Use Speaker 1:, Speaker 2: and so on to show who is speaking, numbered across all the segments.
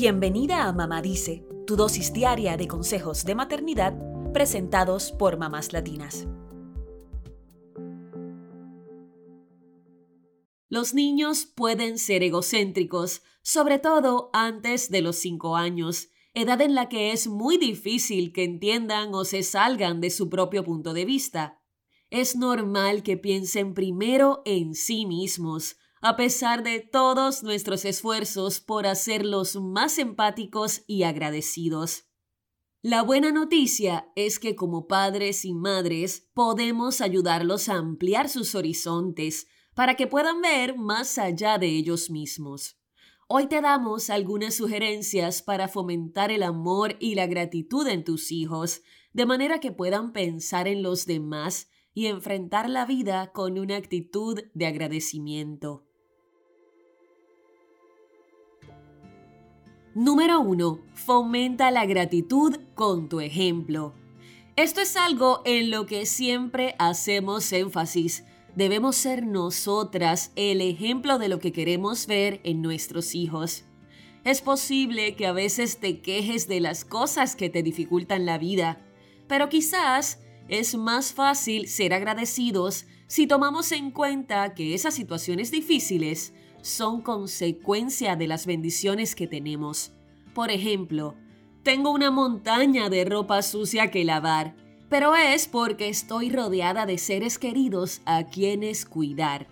Speaker 1: Bienvenida a Mamá Dice, tu dosis diaria de consejos de maternidad presentados por mamás latinas. Los niños pueden ser egocéntricos, sobre todo antes de los 5 años, edad en la que es muy difícil que entiendan o se salgan de su propio punto de vista. Es normal que piensen primero en sí mismos, a pesar de todos nuestros esfuerzos por hacerlos más empáticos y agradecidos. La buena noticia es que como padres y madres podemos ayudarlos a ampliar sus horizontes para que puedan ver más allá de ellos mismos. Hoy te damos algunas sugerencias para fomentar el amor y la gratitud en tus hijos, de manera que puedan pensar en los demás y enfrentar la vida con una actitud de agradecimiento. Número 1. Fomenta la gratitud con tu ejemplo. Esto es algo en lo que siempre hacemos énfasis. Debemos ser nosotras el ejemplo de lo que queremos ver en nuestros hijos. Es posible que a veces te quejes de las cosas que te dificultan la vida, pero quizás es más fácil ser agradecidos si tomamos en cuenta que esas situaciones difíciles son consecuencia de las bendiciones que tenemos. Por ejemplo, tengo una montaña de ropa sucia que lavar, pero es porque estoy rodeada de seres queridos a quienes cuidar.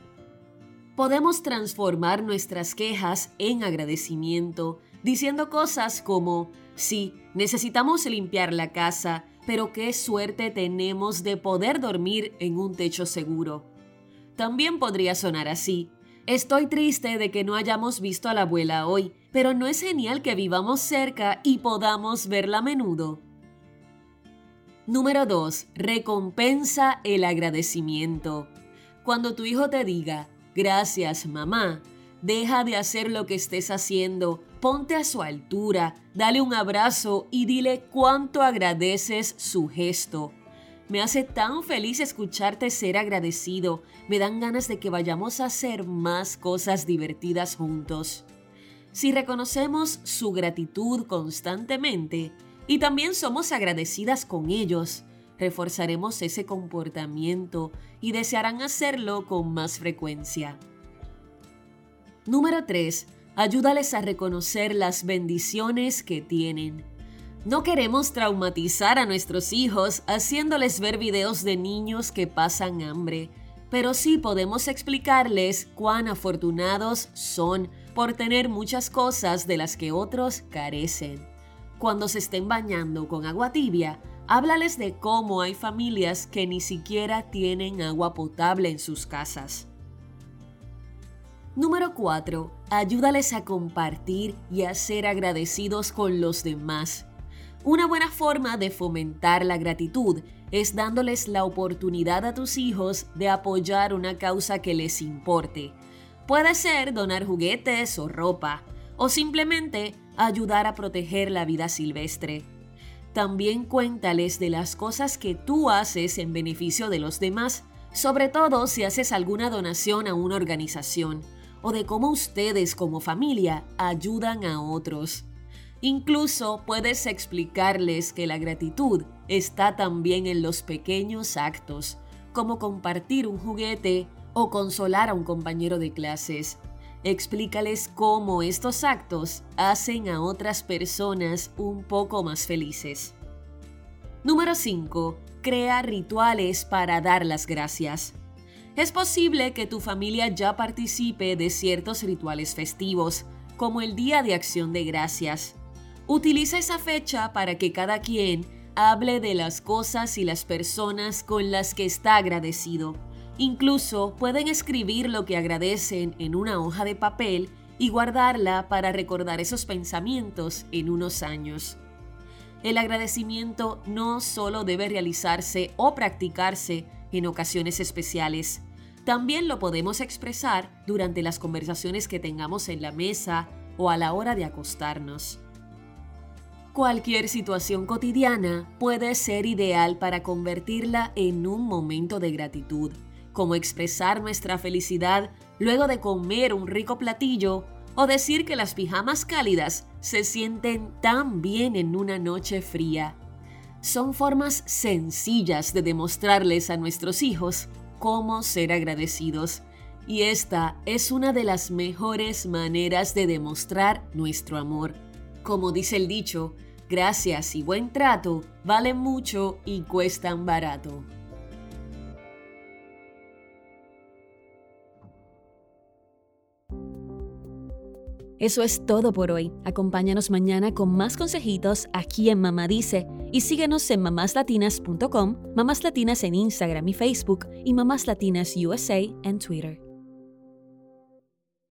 Speaker 1: Podemos transformar nuestras quejas en agradecimiento, diciendo cosas como, sí, necesitamos limpiar la casa, pero qué suerte tenemos de poder dormir en un techo seguro. También podría sonar así, Estoy triste de que no hayamos visto a la abuela hoy, pero ¿no es genial que vivamos cerca y podamos verla a menudo? Número 2. Recompensa el agradecimiento. Cuando tu hijo te diga, gracias mamá, deja de hacer lo que estés haciendo, ponte a su altura, dale un abrazo y dile cuánto agradeces su gesto. Me hace tan feliz escucharte ser agradecido. Me dan ganas de que vayamos a hacer más cosas divertidas juntos. Si reconocemos su gratitud constantemente y también somos agradecidas con ellos, reforzaremos ese comportamiento y desearán hacerlo con más frecuencia. Número 3. Ayúdales a reconocer las bendiciones que tienen. No queremos traumatizar a nuestros hijos haciéndoles ver videos de niños que pasan hambre, pero sí podemos explicarles cuán afortunados son por tener muchas cosas de las que otros carecen. Cuando se estén bañando con agua tibia, háblales de cómo hay familias que ni siquiera tienen agua potable en sus casas. Número 4. Ayúdales a compartir y a ser agradecidos con los demás. Una buena forma de fomentar la gratitud es dándoles la oportunidad a tus hijos de apoyar una causa que les importe. Puede ser donar juguetes o ropa, o simplemente ayudar a proteger la vida silvestre. También cuéntales de las cosas que tú haces en beneficio de los demás, sobre todo si haces alguna donación a una organización, o de cómo ustedes como familia ayudan a otros. Incluso puedes explicarles que la gratitud está también en los pequeños actos, como compartir un juguete o consolar a un compañero de clases. Explícales cómo estos actos hacen a otras personas un poco más felices. Número 5. Crea rituales para dar las gracias. Es posible que tu familia ya participe de ciertos rituales festivos, como el Día de Acción de Gracias, Utiliza esa fecha para que cada quien hable de las cosas y las personas con las que está agradecido. Incluso pueden escribir lo que agradecen en una hoja de papel y guardarla para recordar esos pensamientos en unos años. El agradecimiento no solo debe realizarse o practicarse en ocasiones especiales, también lo podemos expresar durante las conversaciones que tengamos en la mesa o a la hora de acostarnos. Cualquier situación cotidiana puede ser ideal para convertirla en un momento de gratitud, como expresar nuestra felicidad luego de comer un rico platillo O decir que las pijamas cálidas se sienten tan bien en una noche fría. Son formas sencillas de demostrarles a nuestros hijos cómo ser agradecidos. Y esta es una de las mejores maneras de demostrar nuestro amor. Como dice el dicho, gracias y buen trato valen mucho y cuestan barato.
Speaker 2: Eso es todo por hoy. Acompáñanos mañana con más consejitos aquí en Mamá Dice y síguenos en mamáslatinas.com, Mamás Latinas en Instagram y Facebook y Mamás Latinas USA en Twitter.